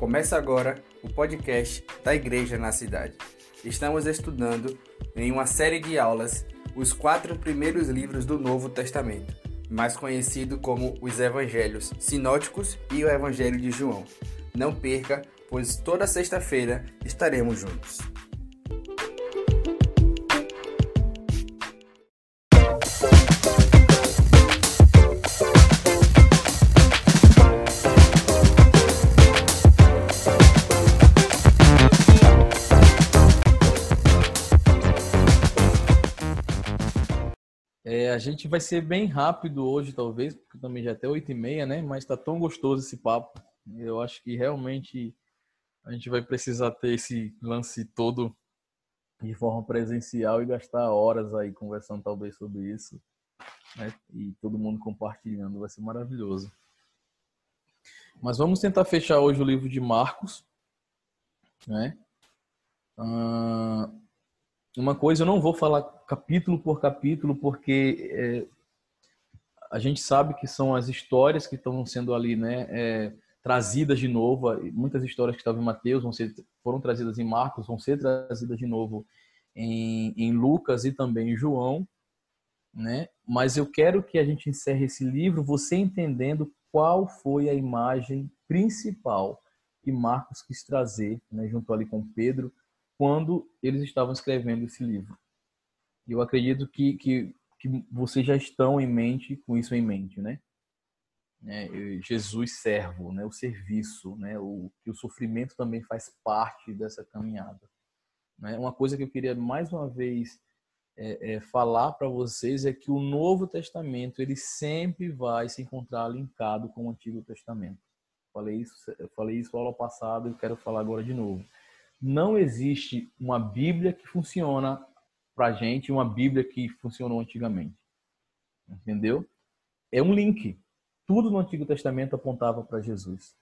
Começa agora o podcast da Igreja na Cidade. Estamos estudando em uma série de aulas os quatro primeiros livros do Novo Testamento, mais conhecido como os Evangelhos Sinóticos e o Evangelho de João. Não perca, pois toda sexta-feira estaremos juntos. Gente vai ser bem rápido hoje, talvez, porque também já é até oito e meia, né? Mas está tão gostoso esse papo. Eu acho que realmente a gente vai precisar ter esse lance todo de forma presencial e gastar horas aí conversando talvez sobre isso. Né? E todo mundo compartilhando, vai ser maravilhoso. Mas vamos tentar fechar hoje o livro de Marcos, né? Ah, uma coisa, eu não vou falar capítulo por capítulo, porque é, a gente sabe que são as histórias que estão sendo ali, né, é, trazidas de novo. Muitas histórias que estavam em Mateus vão ser, foram trazidas em Marcos, vão ser trazidas de novo em, em Lucas e também em João, né? Mas eu quero que a gente encerre esse livro você entendendo qual foi a imagem principal que Marcos quis trazer, né, junto ali com Pedro, quando eles estavam escrevendo esse livro. Eu acredito que, que, que vocês já estão em mente, com isso em mente, né? É, Jesus servo, né? O serviço, né? O que o sofrimento também faz parte dessa caminhada. Né? Uma coisa que eu queria mais uma vez é, é, falar para vocês é que o Novo Testamento ele sempre vai se encontrar linkado com o Antigo Testamento. Falei isso, falei isso no ano passado e quero falar agora de novo não existe uma Bíblia que funciona para a gente, uma Bíblia que funcionou antigamente. Entendeu? É um link. Tudo no Antigo Testamento apontava para Jesus.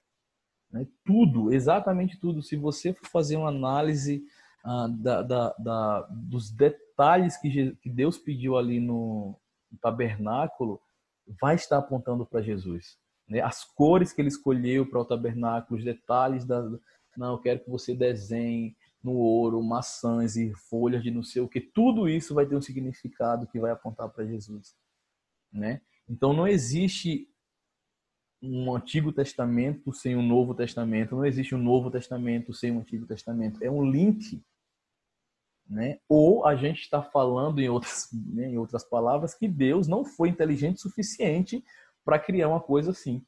Né? Tudo, exatamente tudo. Se você for fazer uma análise ah, da, da, da, dos detalhes que, que Deus pediu ali no, no tabernáculo, vai estar apontando para Jesus. Né? As cores que ele escolheu para o tabernáculo, os detalhes da, não, eu quero que você desenhe no ouro maçãs e folhas de não sei o que. Tudo isso vai ter um significado que vai apontar para Jesus, né? Então não existe um Antigo Testamento sem um Novo Testamento, não existe um Novo Testamento sem um Antigo Testamento. É um link, né? Ou a gente está falando em outras, né, em outras palavras que Deus não foi inteligente o suficiente para criar uma coisa assim.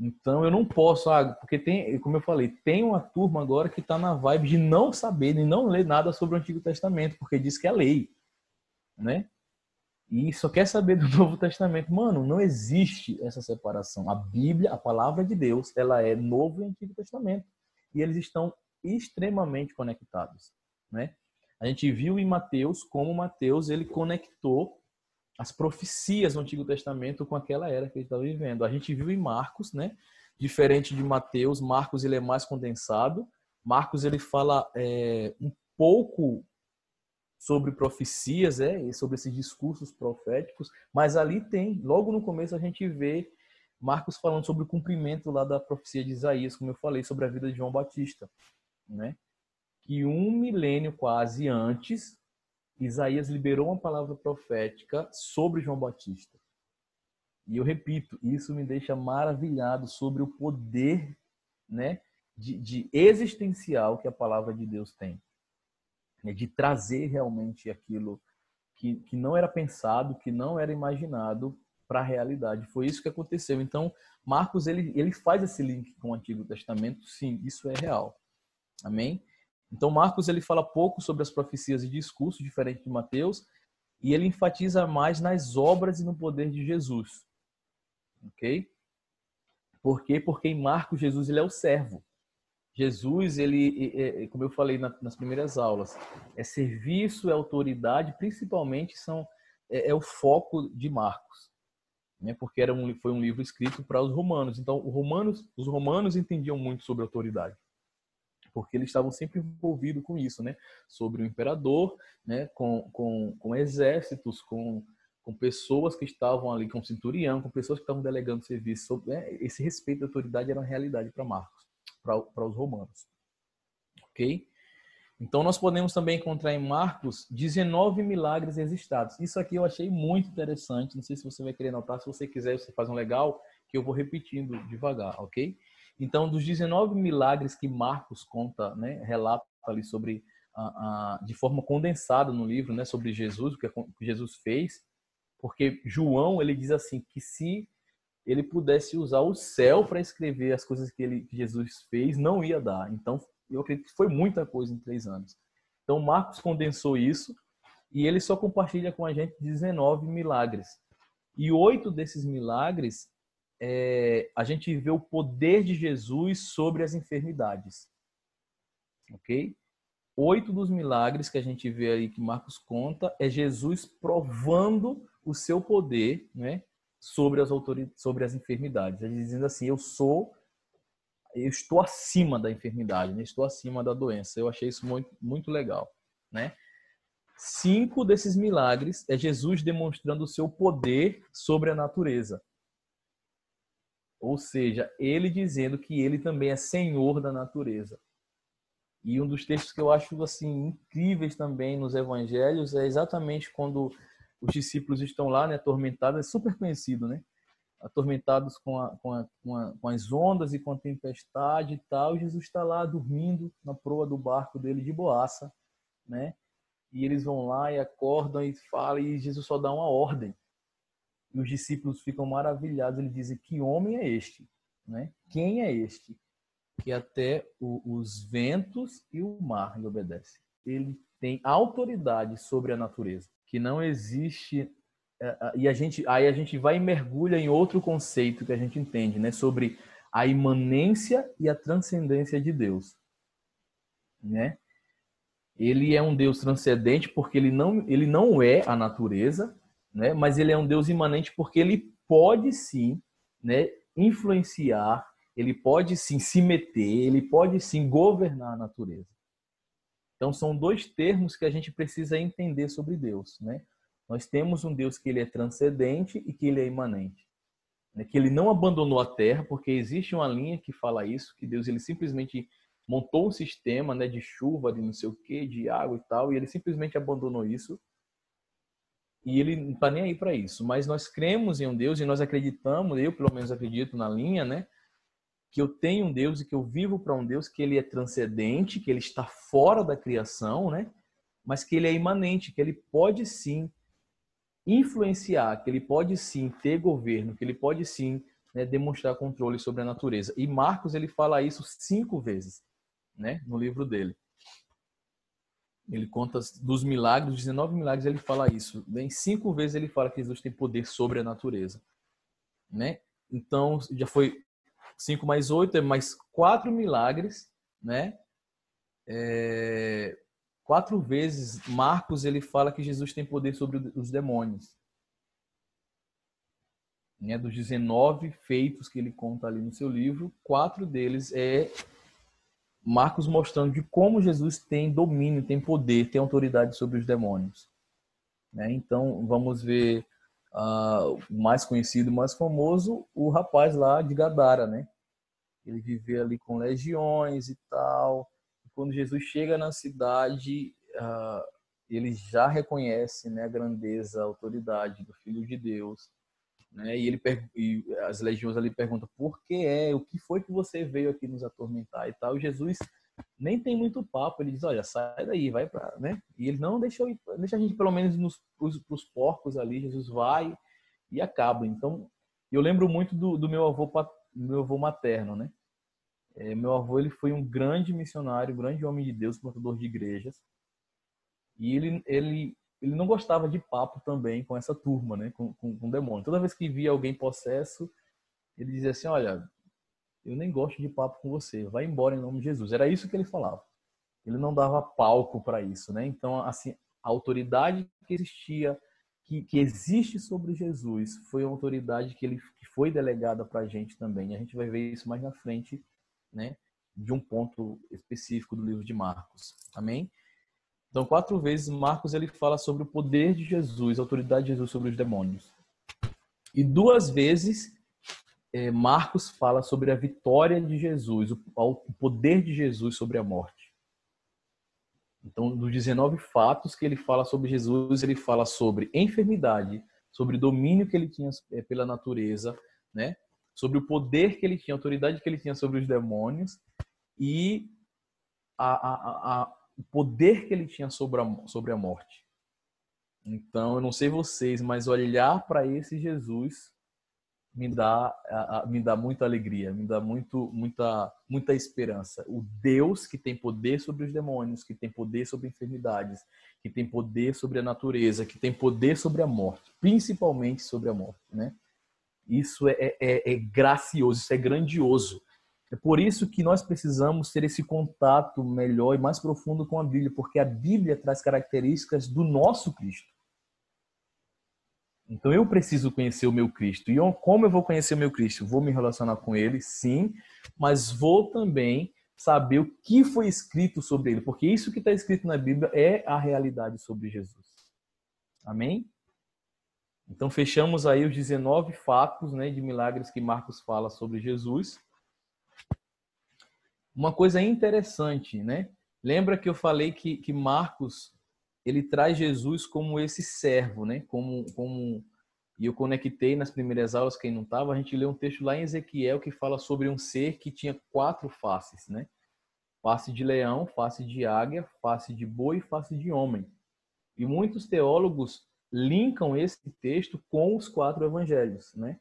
Então eu não posso, ah, porque tem, como eu falei, tem uma turma agora que está na vibe de não saber, de não ler nada sobre o Antigo Testamento, porque diz que é lei, né? E só quer saber do Novo Testamento. Mano, não existe essa separação. A Bíblia, a palavra de Deus, ela é Novo e Antigo Testamento. E eles estão extremamente conectados, né? A gente viu em Mateus como Mateus ele conectou as profecias do Antigo Testamento com aquela era que ele estava vivendo. A gente viu em Marcos, né? Diferente de Mateus, Marcos ele é mais condensado. Marcos ele fala é, um pouco sobre profecias, é, sobre esses discursos proféticos, mas ali tem, logo no começo a gente vê Marcos falando sobre o cumprimento lá da profecia de Isaías, como eu falei, sobre a vida de João Batista, né? Que um milênio quase antes Isaías liberou uma palavra profética sobre João Batista. E eu repito, isso me deixa maravilhado sobre o poder né, de, de existencial que a palavra de Deus tem. Né, de trazer realmente aquilo que, que não era pensado, que não era imaginado para a realidade. Foi isso que aconteceu. Então, Marcos ele, ele faz esse link com o Antigo Testamento. Sim, isso é real. Amém? Então Marcos ele fala pouco sobre as profecias e discurso, diferente de Mateus, e ele enfatiza mais nas obras e no poder de Jesus. OK? Por quê? Porque em Marcos Jesus ele é o servo. Jesus, ele, como eu falei nas primeiras aulas, é serviço, é autoridade, principalmente são é, é o foco de Marcos, né? Porque era um, foi um livro escrito para os romanos. Então, os romanos, os romanos entendiam muito sobre autoridade porque eles estavam sempre envolvidos com isso, né? Sobre o imperador, né? Com, com, com exércitos, com, com pessoas que estavam ali, com centurião, com pessoas que estavam delegando serviço. Né? Esse respeito à autoridade era uma realidade para Marcos, para os romanos. Ok? Então, nós podemos também encontrar em Marcos 19 milagres registrados. Isso aqui eu achei muito interessante. Não sei se você vai querer notar. Se você quiser, você faz um legal, que eu vou repetindo devagar, ok? Então, dos 19 milagres que Marcos conta, né, relata ali sobre, de forma condensada no livro, né, sobre Jesus, o que Jesus fez, porque João ele diz assim que se ele pudesse usar o céu para escrever as coisas que, ele, que Jesus fez, não ia dar. Então, eu acredito que foi muita coisa em três anos. Então, Marcos condensou isso e ele só compartilha com a gente 19 milagres. E oito desses milagres, é, a gente vê o poder de Jesus sobre as enfermidades. Ok? Oito dos milagres que a gente vê aí que Marcos conta é Jesus provando o seu poder né, sobre, as sobre as enfermidades. Ele dizendo assim: Eu sou eu estou acima da enfermidade, né? estou acima da doença. Eu achei isso muito, muito legal, né? Cinco desses milagres é Jesus demonstrando o seu poder sobre a natureza. Ou seja, ele dizendo que ele também é senhor da natureza. E um dos textos que eu acho assim incríveis também nos evangelhos é exatamente quando os discípulos estão lá, né, atormentados, é super conhecido, né? atormentados com, a, com, a, com, a, com, as ondas e com a tempestade e tal. E Jesus está lá dormindo na proa do barco dele de boaça, né? E eles vão lá e acordam e falam, e Jesus só dá uma ordem. E os discípulos ficam maravilhados. Eles dizem: Que homem é este? Né? Quem é este? Que até o, os ventos e o mar lhe obedecem. Ele tem autoridade sobre a natureza, que não existe é, e a gente aí a gente vai e mergulha em outro conceito que a gente entende, né, sobre a imanência e a transcendência de Deus, né? Ele é um Deus transcendente porque ele não ele não é a natureza, né? Mas ele é um Deus imanente porque ele pode sim, né, influenciar, ele pode sim se meter, ele pode sim governar a natureza. Então são dois termos que a gente precisa entender sobre Deus, né? Nós temos um Deus que ele é transcendente e que ele é imanente. Né? Que ele não abandonou a terra, porque existe uma linha que fala isso, que Deus ele simplesmente montou um sistema né, de chuva, de não sei o que, de água e tal, e ele simplesmente abandonou isso. E ele não está nem aí para isso. Mas nós cremos em um Deus e nós acreditamos, eu pelo menos acredito na linha, né? Que eu tenho um Deus e que eu vivo para um Deus que ele é transcendente, que ele está fora da criação, né? Mas que ele é imanente, que ele pode sim influenciar, que ele pode sim ter governo, que ele pode sim né, demonstrar controle sobre a natureza. E Marcos ele fala isso cinco vezes, né, no livro dele. Ele conta dos milagres, 19 milagres, ele fala isso. Em cinco vezes ele fala que Jesus tem poder sobre a natureza, né? Então já foi cinco mais oito é mais quatro milagres, né? É, Quatro vezes Marcos ele fala que Jesus tem poder sobre os demônios. Né, dos 19 feitos que ele conta ali no seu livro, quatro deles é Marcos mostrando de como Jesus tem domínio, tem poder, tem autoridade sobre os demônios. Né? Então, vamos ver uh, o mais conhecido, mais famoso, o rapaz lá de Gadara, né? Ele vivia ali com legiões e tal quando Jesus chega na cidade, uh, ele já reconhece né, a grandeza, a autoridade do Filho de Deus. Né? E, ele e as legiões ali perguntam por que é, o que foi que você veio aqui nos atormentar e tal. E Jesus nem tem muito papo, ele diz, olha, sai daí, vai para, né? E ele não deixa, deixa a gente pelo menos nos pros porcos ali, Jesus vai e acaba. Então, eu lembro muito do, do meu avô meu avô materno, né? É, meu avô ele foi um grande missionário, grande homem de Deus, plantador de igrejas. E ele, ele, ele não gostava de papo também com essa turma, né? com, com, com demônio. Toda vez que via alguém possesso, ele dizia assim: Olha, eu nem gosto de papo com você, vai embora em nome de Jesus. Era isso que ele falava. Ele não dava palco para isso. Né? Então, assim, a autoridade que existia, que, que existe sobre Jesus, foi uma autoridade que, ele, que foi delegada para a gente também. A gente vai ver isso mais na frente né, de um ponto específico do livro de Marcos. Amém? Então, quatro vezes Marcos ele fala sobre o poder de Jesus, a autoridade de Jesus sobre os demônios. E duas vezes é, Marcos fala sobre a vitória de Jesus, o, o poder de Jesus sobre a morte. Então, dos 19 fatos que ele fala sobre Jesus, ele fala sobre enfermidade, sobre domínio que ele tinha é, pela natureza, né? sobre o poder que ele tinha, a autoridade que ele tinha sobre os demônios e a, a, a, o poder que ele tinha sobre a, sobre a morte. Então, eu não sei vocês, mas olhar para esse Jesus me dá me dá muita alegria, me dá muito muita muita esperança. O Deus que tem poder sobre os demônios, que tem poder sobre enfermidades, que tem poder sobre a natureza, que tem poder sobre a morte, principalmente sobre a morte, né? Isso é, é, é gracioso, isso é grandioso. É por isso que nós precisamos ter esse contato melhor e mais profundo com a Bíblia, porque a Bíblia traz características do nosso Cristo. Então eu preciso conhecer o meu Cristo. E como eu vou conhecer o meu Cristo? Vou me relacionar com ele, sim, mas vou também saber o que foi escrito sobre ele, porque isso que está escrito na Bíblia é a realidade sobre Jesus. Amém? Então fechamos aí os 19 fatos né, de milagres que Marcos fala sobre Jesus. Uma coisa interessante, né? Lembra que eu falei que, que Marcos ele traz Jesus como esse servo, né? Como, como e eu conectei nas primeiras aulas quem não estava, a gente lê um texto lá em Ezequiel que fala sobre um ser que tinha quatro faces, né? Face de leão, face de águia, face de boi e face de homem. E muitos teólogos linkam esse texto com os quatro evangelhos, né?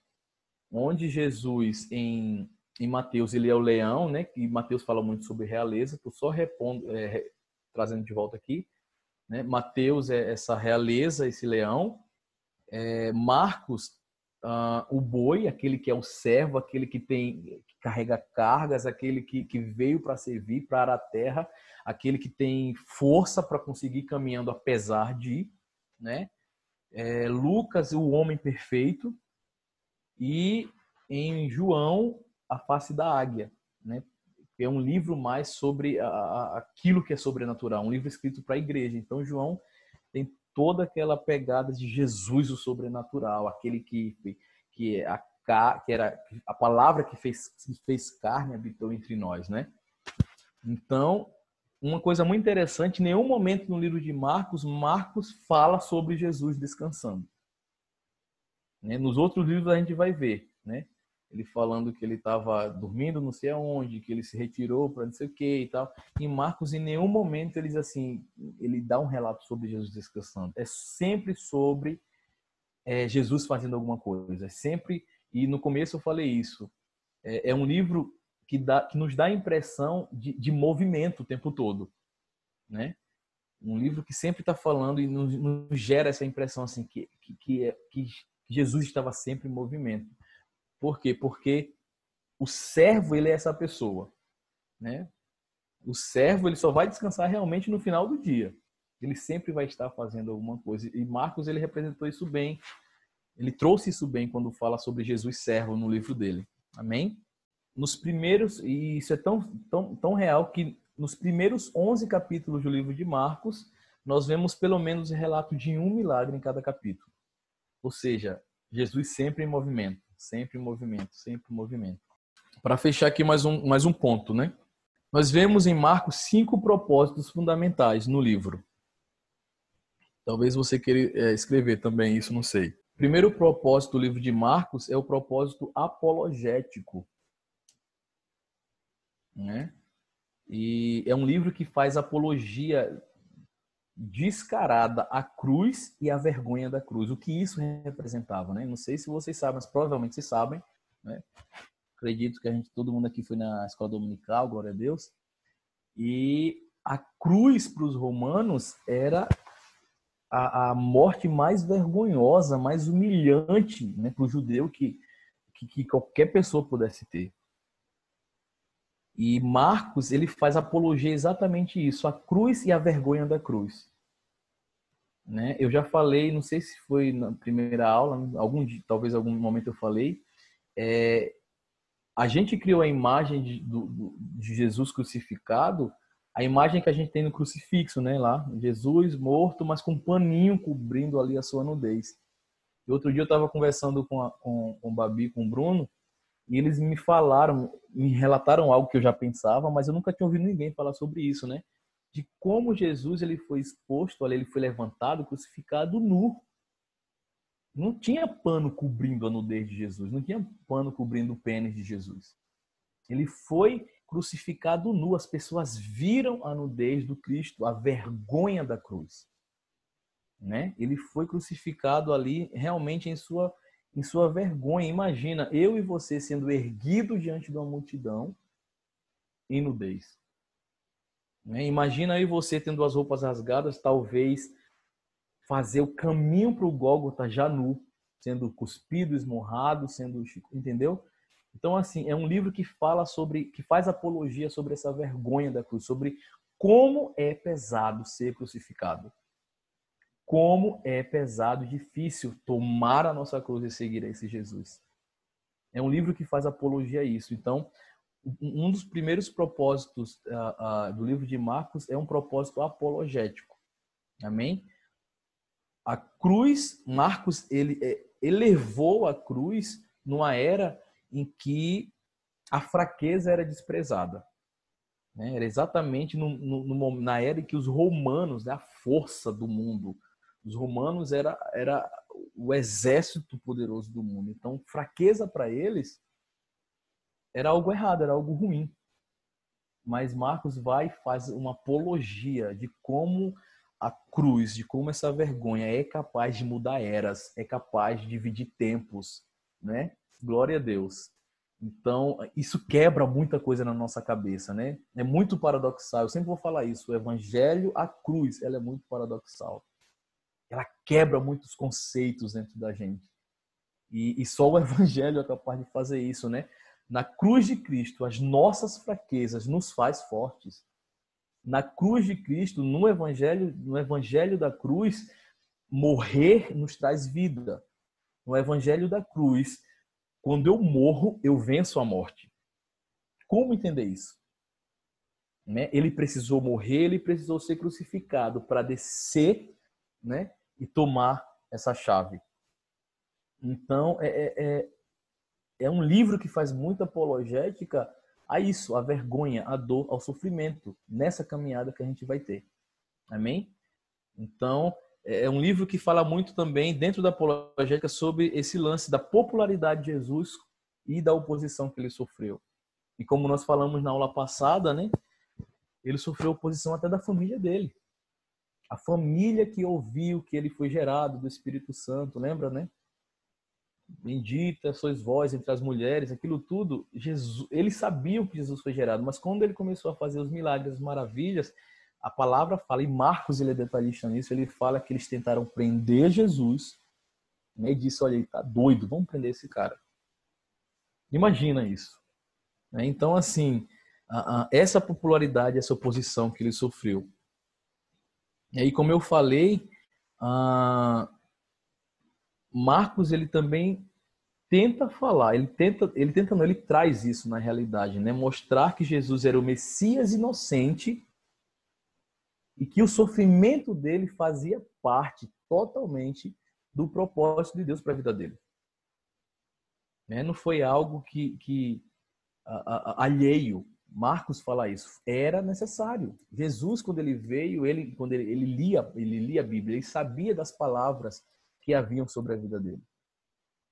Onde Jesus em em Mateus ele é o leão, né? E Mateus fala muito sobre realeza. Estou só repondo, é, trazendo de volta aqui. Né? Mateus é essa realeza, esse leão. É, Marcos, uh, o boi, aquele que é o servo, aquele que tem que carrega cargas, aquele que, que veio para servir, para a terra, aquele que tem força para conseguir caminhando apesar de, né? É, Lucas, o homem perfeito, e em João, a Face da Águia, né? É um livro mais sobre a, aquilo que é sobrenatural, um livro escrito para a igreja. Então, João tem toda aquela pegada de Jesus, o sobrenatural, aquele que, que, é a, que era a palavra que fez, fez carne habitou entre nós, né? Então, uma coisa muito interessante, nenhum momento no livro de Marcos, Marcos fala sobre Jesus descansando. Né? Nos outros livros a gente vai ver, né? Ele falando que ele estava dormindo não sei aonde, que ele se retirou para não sei o que e tal. Em Marcos, em nenhum momento ele diz assim, ele dá um relato sobre Jesus descansando. É sempre sobre é, Jesus fazendo alguma coisa. É sempre, e no começo eu falei isso, é, é um livro que, dá, que nos dá a impressão de, de movimento o tempo todo, né? Um livro que sempre está falando e nos, nos, gera essa impressão assim que, que, que, é, que Jesus estava sempre em movimento. Por quê? Porque o servo, ele é essa pessoa, né? O servo, ele só vai descansar realmente no final do dia. Ele sempre vai estar fazendo alguma coisa. E Marcos, ele representou isso bem. Ele trouxe isso bem quando fala sobre Jesus servo no livro dele. Amém? Nos primeiros, e isso é tão, tão, tão real que nos primeiros 11 capítulos do livro de Marcos, nós vemos pelo menos o relato de um milagre em cada capítulo. Ou seja, Jesus sempre em movimento. Sempre movimento, sempre movimento. Para fechar aqui mais um, mais um ponto, né? Nós vemos em Marcos cinco propósitos fundamentais no livro. Talvez você queira é, escrever também isso, não sei. Primeiro propósito do livro de Marcos é o propósito apologético. Né? E é um livro que faz apologia descarada a cruz e a vergonha da cruz. O que isso representava, né? Não sei se vocês sabem, mas provavelmente vocês sabem, né? Acredito que a gente, todo mundo aqui foi na escola dominical, glória a Deus. E a cruz para os romanos era a, a, morte mais vergonhosa, mais humilhante né, para o judeu que, que, que qualquer pessoa pudesse ter. E Marcos, ele faz apologia exatamente isso, a cruz e a vergonha da cruz. Né? Eu já falei, não sei se foi na primeira aula, algum talvez algum momento eu falei, é, a gente criou a imagem de, do, de Jesus crucificado a imagem que a gente tem no crucifixo, né, lá, Jesus morto, mas com um paninho cobrindo ali a sua nudez. E outro dia eu estava conversando com, a, com, com o Babi, com o Bruno, e eles me falaram, me relataram algo que eu já pensava, mas eu nunca tinha ouvido ninguém falar sobre isso, né? De como Jesus ele foi exposto, ele foi levantado, crucificado nu. Não tinha pano cobrindo a nudez de Jesus, não tinha pano cobrindo o pênis de Jesus. Ele foi crucificado nu. As pessoas viram a nudez do Cristo, a vergonha da cruz. Né? Ele foi crucificado ali realmente em sua em sua vergonha. Imagina eu e você sendo erguido diante de uma multidão em nudez. Né? Imagina eu e você tendo as roupas rasgadas, talvez fazer o caminho para o Gólgota já nu, sendo cuspido, esmorrado, sendo, entendeu? Então assim, é um livro que fala sobre, que faz apologia sobre essa vergonha da cruz, sobre como é pesado ser crucificado como é pesado e difícil tomar a nossa cruz e seguir a esse Jesus. É um livro que faz apologia a isso. Então, um dos primeiros propósitos uh, uh, do livro de Marcos é um propósito apologético. Amém? A cruz, Marcos, ele é, elevou a cruz numa era em que a fraqueza era desprezada. Né? Era exatamente no, no, na era em que os romanos, né, a força do mundo, os romanos era, era o exército poderoso do mundo. Então, fraqueza para eles era algo errado, era algo ruim. Mas Marcos vai e faz uma apologia de como a cruz, de como essa vergonha é capaz de mudar eras, é capaz de dividir tempos, né? Glória a Deus. Então, isso quebra muita coisa na nossa cabeça, né? É muito paradoxal. Eu sempre vou falar isso. O evangelho, a cruz, ela é muito paradoxal ela quebra muitos conceitos dentro da gente. E, e, só o Evangelho é capaz de fazer isso, né? Na cruz de Cristo, as nossas fraquezas nos faz fortes. Na cruz de Cristo, no Evangelho, no Evangelho da cruz, morrer nos traz vida. No Evangelho da cruz, quando eu morro, eu venço a morte. Como entender isso? Né? Ele precisou morrer, ele precisou ser crucificado para descer né, e tomar essa chave. Então, é, é, é, é um livro que faz muita apologética a isso, a vergonha, a dor, ao sofrimento, nessa caminhada que a gente vai ter. Amém? Então, é, é um livro que fala muito também, dentro da apologética, sobre esse lance da popularidade de Jesus e da oposição que ele sofreu. E como nós falamos na aula passada, né? Ele sofreu oposição até da família dele a família que ouviu que ele foi gerado do Espírito Santo, lembra, né? Bendita sois vós entre as mulheres, aquilo tudo, Jesus, eles sabiam que Jesus foi gerado, mas quando ele começou a fazer os milagres, as maravilhas, a palavra fala, e Marcos ele é detalhista nisso, ele fala que eles tentaram prender Jesus, né, e disse, olha, ele tá doido, vamos prender esse cara. Imagina isso. Né? Então, assim, essa popularidade, essa oposição que ele sofreu, e aí, como eu falei, uh, Marcos ele também tenta falar, ele tenta, ele tenta não, ele traz isso na realidade, né? Mostrar que Jesus era o Messias inocente e que o sofrimento dele fazia parte totalmente do propósito de Deus para a vida dele. Né? Não foi algo que, que a, a, alheio Marcos fala isso. Era necessário. Jesus, quando ele veio, ele quando ele, ele lia, ele lia a Bíblia, ele sabia das palavras que haviam sobre a vida dele.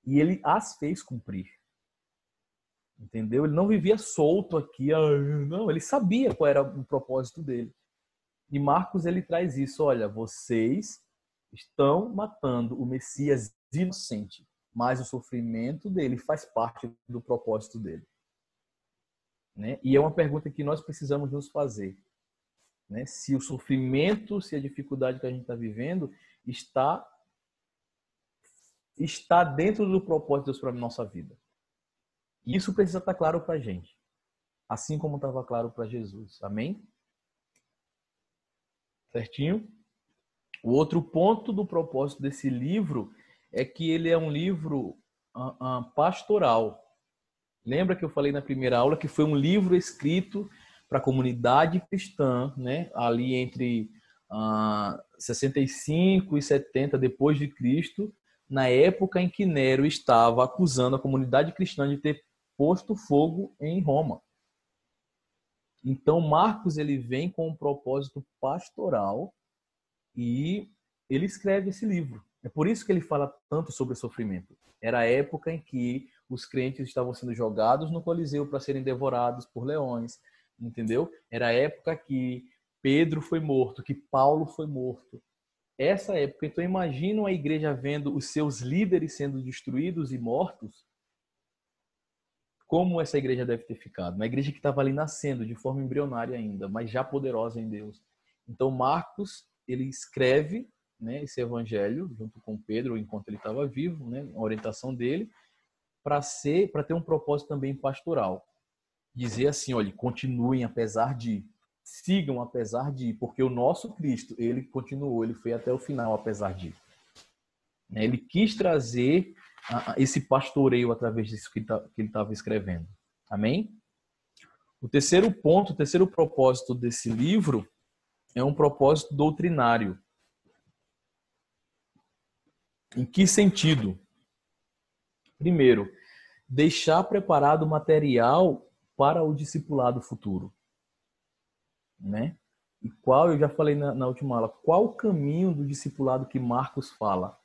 E ele as fez cumprir. Entendeu? Ele não vivia solto aqui, não, ele sabia qual era o propósito dele. E Marcos ele traz isso, olha, vocês estão matando o Messias inocente, mas o sofrimento dele faz parte do propósito dele. Né? E é uma pergunta que nós precisamos nos fazer. Né? Se o sofrimento, se a dificuldade que a gente está vivendo está está dentro do propósito de Deus para a nossa vida. E isso precisa estar claro para a gente. Assim como estava claro para Jesus. Amém? Certinho? O outro ponto do propósito desse livro é que ele é um livro uh, uh, pastoral. Lembra que eu falei na primeira aula que foi um livro escrito para a comunidade cristã, né, ali entre ah, 65 e 70 depois de Cristo, na época em que Nero estava acusando a comunidade cristã de ter posto fogo em Roma. Então Marcos ele vem com um propósito pastoral e ele escreve esse livro. É por isso que ele fala tanto sobre sofrimento. Era a época em que os crentes estavam sendo jogados no Coliseu para serem devorados por leões, entendeu? Era a época que Pedro foi morto, que Paulo foi morto. Essa época, então imagina a igreja vendo os seus líderes sendo destruídos e mortos. Como essa igreja deve ter ficado? Uma igreja que estava ali nascendo de forma embrionária ainda, mas já poderosa em Deus. Então Marcos, ele escreve né, esse evangelho junto com Pedro enquanto ele estava vivo, né, a orientação dele, para ser, para ter um propósito também pastoral. Dizer assim, olha, continuem apesar de, sigam apesar de, porque o nosso Cristo, ele continuou, ele foi até o final apesar de. Né, ele quis trazer esse pastoreio através disso que ele estava escrevendo. Amém? O terceiro ponto, o terceiro propósito desse livro é um propósito doutrinário. Em que sentido? Primeiro, deixar preparado material para o discipulado futuro. Né? E qual, eu já falei na, na última aula, qual o caminho do discipulado que Marcos fala?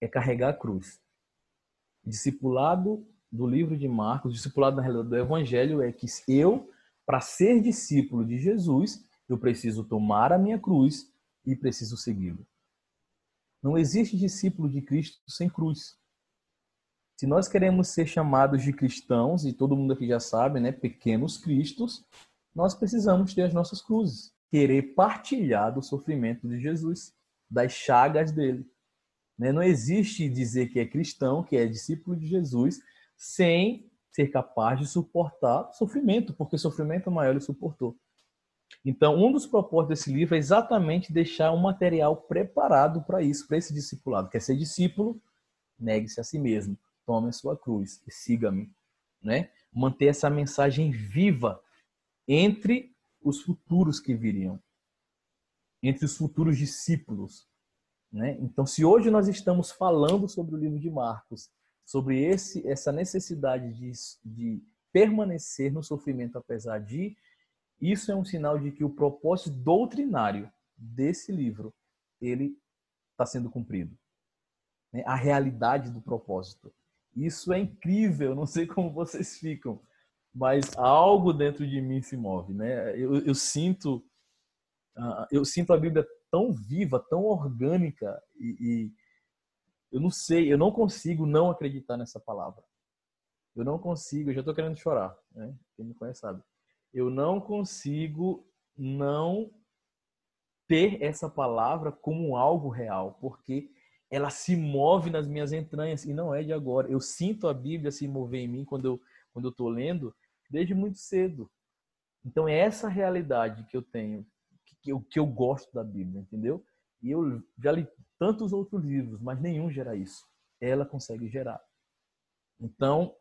É carregar a cruz. Discipulado do livro de Marcos, discipulado na realidade do Evangelho é que eu, para ser discípulo de Jesus, eu preciso tomar a minha cruz e preciso segui-lo. Não existe discípulo de Cristo sem cruz. Se nós queremos ser chamados de cristãos, e todo mundo aqui já sabe, né, pequenos cristos, nós precisamos ter as nossas cruzes, querer partilhar do sofrimento de Jesus, das chagas dele. Né? Não existe dizer que é cristão, que é discípulo de Jesus, sem ser capaz de suportar sofrimento, porque sofrimento maior ele suportou. Então, um dos propósitos desse livro é exatamente deixar um material preparado para isso, para esse discipulado. Quer ser discípulo? Negue-se a si mesmo, tome a sua cruz e siga-me. Né? Manter essa mensagem viva entre os futuros que viriam, entre os futuros discípulos. Né? Então, se hoje nós estamos falando sobre o livro de Marcos, sobre esse, essa necessidade de, de permanecer no sofrimento apesar de isso é um sinal de que o propósito doutrinário desse livro ele está sendo cumprido. Né? A realidade do propósito. Isso é incrível. Não sei como vocês ficam, mas algo dentro de mim se move, né? Eu, eu sinto, uh, eu sinto a Bíblia tão viva, tão orgânica e, e eu não sei, eu não consigo não acreditar nessa palavra. Eu não consigo, eu já estou querendo chorar, né? Quem me conhece sabe eu não consigo não ter essa palavra como algo real, porque ela se move nas minhas entranhas e não é de agora. Eu sinto a Bíblia se mover em mim quando eu quando eu estou lendo desde muito cedo. Então é essa realidade que eu tenho, que eu, que eu gosto da Bíblia, entendeu? E eu já li tantos outros livros, mas nenhum gera isso. Ela consegue gerar. Então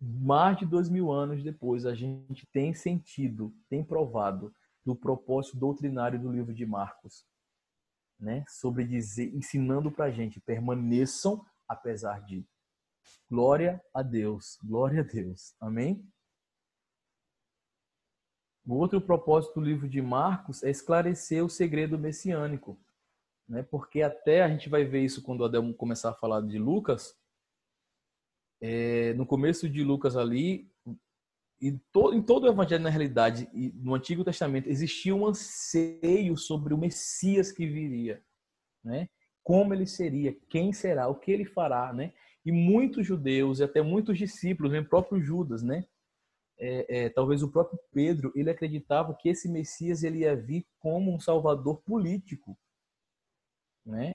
mais de dois mil anos depois, a gente tem sentido, tem provado do propósito doutrinário do livro de Marcos, né? Sobre dizer, ensinando para a gente, permaneçam apesar de. Glória a Deus, glória a Deus. Amém? O outro propósito do livro de Marcos é esclarecer o segredo messiânico, né? Porque até a gente vai ver isso quando o Adel começar a falar de Lucas, é, no começo de Lucas ali, e to, em todo o evangelho, na realidade, e no Antigo Testamento, existia um anseio sobre o Messias que viria, né? Como ele seria, quem será, o que ele fará, né? E muitos judeus e até muitos discípulos, nem próprio Judas, né? É, é, talvez o próprio Pedro, ele acreditava que esse Messias ele ia vir como um salvador político, né?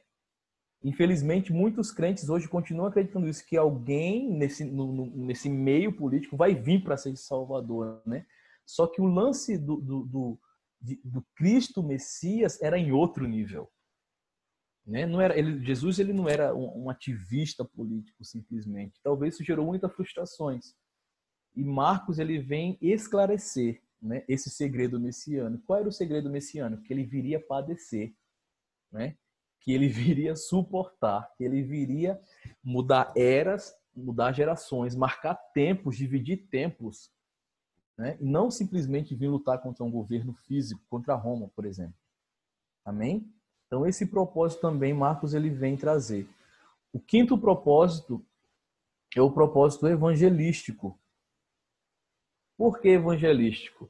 Infelizmente, muitos crentes hoje continuam acreditando isso, que alguém nesse, no, nesse meio político vai vir para ser Salvador, né? Só que o lance do, do, do, do, Cristo Messias era em outro nível. Né? Não era, ele, Jesus ele não era um, um ativista político simplesmente. Talvez isso gerou muitas frustrações. E Marcos ele vem esclarecer né, esse segredo messiânico. Qual era o segredo messiânico? Que ele viria padecer, né? Que ele viria suportar, que ele viria mudar eras, mudar gerações, marcar tempos, dividir tempos, né? e não simplesmente vir lutar contra um governo físico, contra Roma, por exemplo. Amém? Então esse propósito também Marcos ele vem trazer. O quinto propósito é o propósito evangelístico. Por que evangelístico?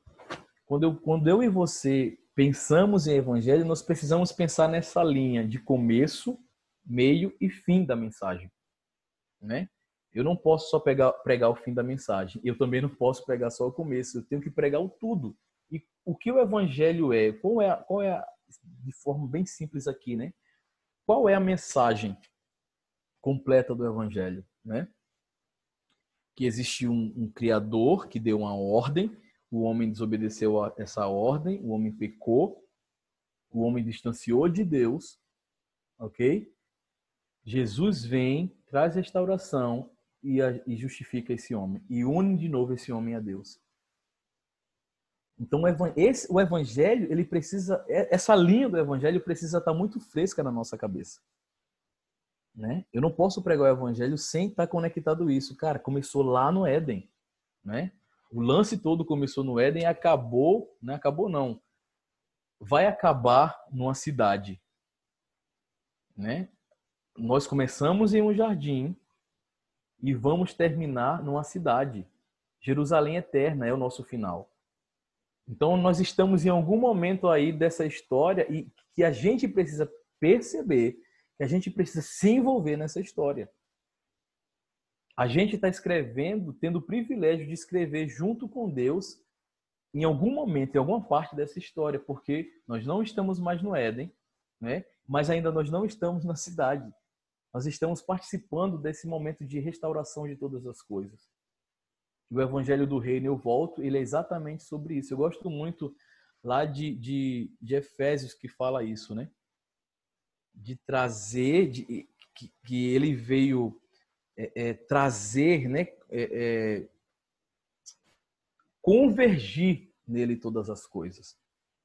Quando eu, quando eu e você pensamos em evangelho, nós precisamos pensar nessa linha de começo, meio e fim da mensagem, né? Eu não posso só pegar, pregar o fim da mensagem. Eu também não posso pregar só o começo. Eu tenho que pregar o tudo. E o que o evangelho é? Qual é, qual é a, de forma bem simples aqui, né? Qual é a mensagem completa do evangelho, né? Que existe um, um criador que deu uma ordem o homem desobedeceu a essa ordem, o homem pecou, o homem distanciou de Deus, ok? Jesus vem, traz restauração e, a, e justifica esse homem e une de novo esse homem a Deus. Então esse, o evangelho, ele precisa, é, essa linha do evangelho precisa estar muito fresca na nossa cabeça. Né? Eu não posso pregar o evangelho sem estar conectado a isso. Cara, começou lá no Éden, né? O lance todo começou no Éden e acabou, né? Acabou não. Vai acabar numa cidade, né? Nós começamos em um jardim e vamos terminar numa cidade. Jerusalém eterna é o nosso final. Então nós estamos em algum momento aí dessa história e que a gente precisa perceber que a gente precisa se envolver nessa história a gente está escrevendo, tendo o privilégio de escrever junto com Deus em algum momento, em alguma parte dessa história, porque nós não estamos mais no Éden, né? mas ainda nós não estamos na cidade. Nós estamos participando desse momento de restauração de todas as coisas. O Evangelho do Reino, eu volto, ele é exatamente sobre isso. Eu gosto muito lá de, de, de Efésios que fala isso, né? De trazer, de, que, que ele veio é, é, trazer, né, é, é, convergir nele todas as coisas.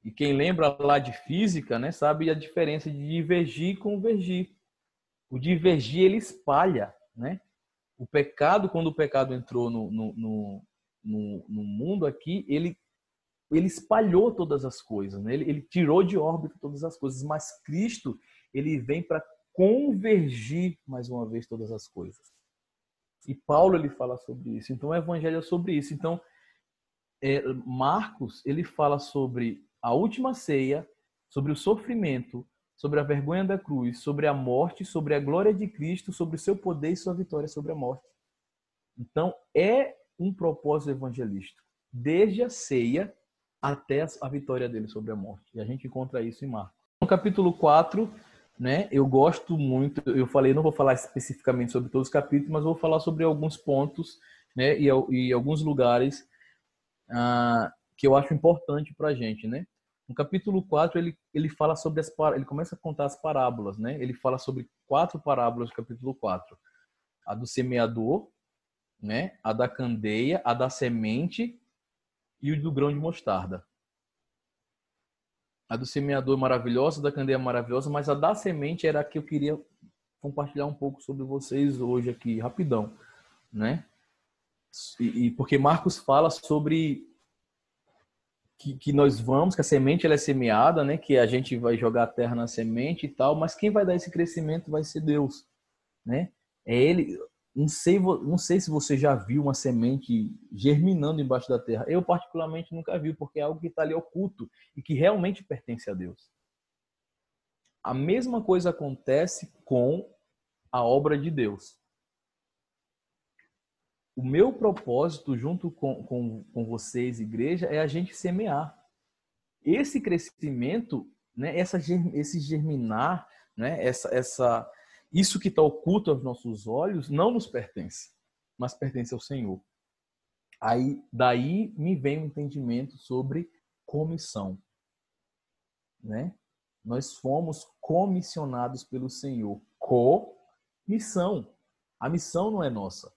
E quem lembra lá de física, né, sabe a diferença de divergir e convergir. O divergir ele espalha, né? O pecado, quando o pecado entrou no, no, no, no, no mundo aqui, ele ele espalhou todas as coisas, né? ele, ele tirou de órbita todas as coisas, mas Cristo ele vem para convergir mais uma vez todas as coisas. E Paulo ele fala sobre isso. Então o evangelho é sobre isso. Então é, Marcos ele fala sobre a última ceia, sobre o sofrimento, sobre a vergonha da cruz, sobre a morte, sobre a glória de Cristo, sobre o seu poder e sua vitória sobre a morte. Então é um propósito evangelístico, desde a ceia até a vitória dele sobre a morte. E a gente encontra isso em Marcos. No capítulo 4, né? Eu gosto muito, eu falei, não vou falar especificamente sobre todos os capítulos, mas vou falar sobre alguns pontos, né? E, e alguns lugares ah, que eu acho importante para a gente, né? No capítulo 4, ele, ele fala sobre as ele começa a contar as parábolas, né? Ele fala sobre quatro parábolas do capítulo 4. A do semeador, né? A da candeia, a da semente e o do grão de mostarda. A do semeador maravilhosa, da candeia maravilhosa, mas a da semente era a que eu queria compartilhar um pouco sobre vocês hoje aqui, rapidão, né? E, e porque Marcos fala sobre que, que, nós vamos, que a semente ela é semeada, né? Que a gente vai jogar a terra na semente e tal, mas quem vai dar esse crescimento vai ser Deus, né? É ele, não sei, não sei se você já viu uma semente germinando embaixo da terra. Eu, particularmente, nunca vi, porque é algo que está ali oculto e que realmente pertence a Deus. A mesma coisa acontece com a obra de Deus. O meu propósito, junto com, com, com vocês, igreja, é a gente semear. Esse crescimento, né, essa, esse germinar, né, essa, essa, isso que está oculto aos nossos olhos não nos pertence, mas pertence ao Senhor. Aí, daí me vem o um entendimento sobre comissão, né? Nós fomos comissionados pelo Senhor. Co-missão. A missão não é nossa.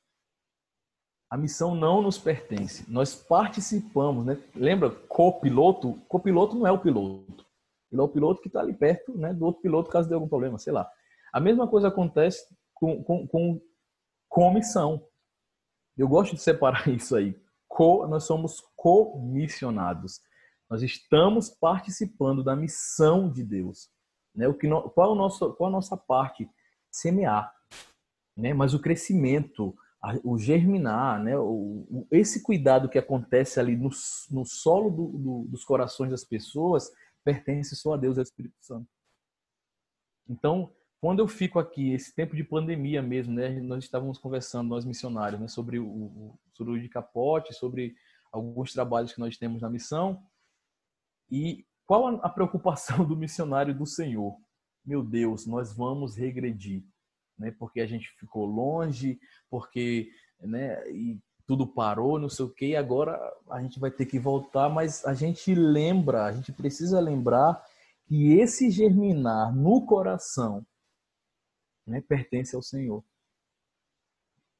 A missão não nos pertence. Nós participamos, né? Lembra, copiloto? Copiloto não é o piloto. Ele é o piloto que está ali perto né, do outro piloto caso dê algum problema, sei lá. A mesma coisa acontece com, com, com, com missão. Eu gosto de separar isso aí. Co, nós somos comissionados. Nós estamos participando da missão de Deus. Né? O que no, qual, é o nosso, qual a nossa parte? Semear. Né? Mas o crescimento, o germinar, né? O, esse cuidado que acontece ali no, no solo do, do, dos corações das pessoas pertence só a Deus e ao Espírito Santo. Então, quando eu fico aqui, esse tempo de pandemia mesmo, né? Nós estávamos conversando, nós missionários, né? Sobre o, o de capote, sobre alguns trabalhos que nós temos na missão. E qual a, preocupação do missionário do Senhor? Meu Deus, nós vamos regredir né? Porque a gente ficou longe, porque, né? E tudo parou, não sei o quê. E agora a gente vai ter que voltar, mas a gente lembra, a gente precisa lembrar que esse germinar no coração, né? Pertence ao Senhor.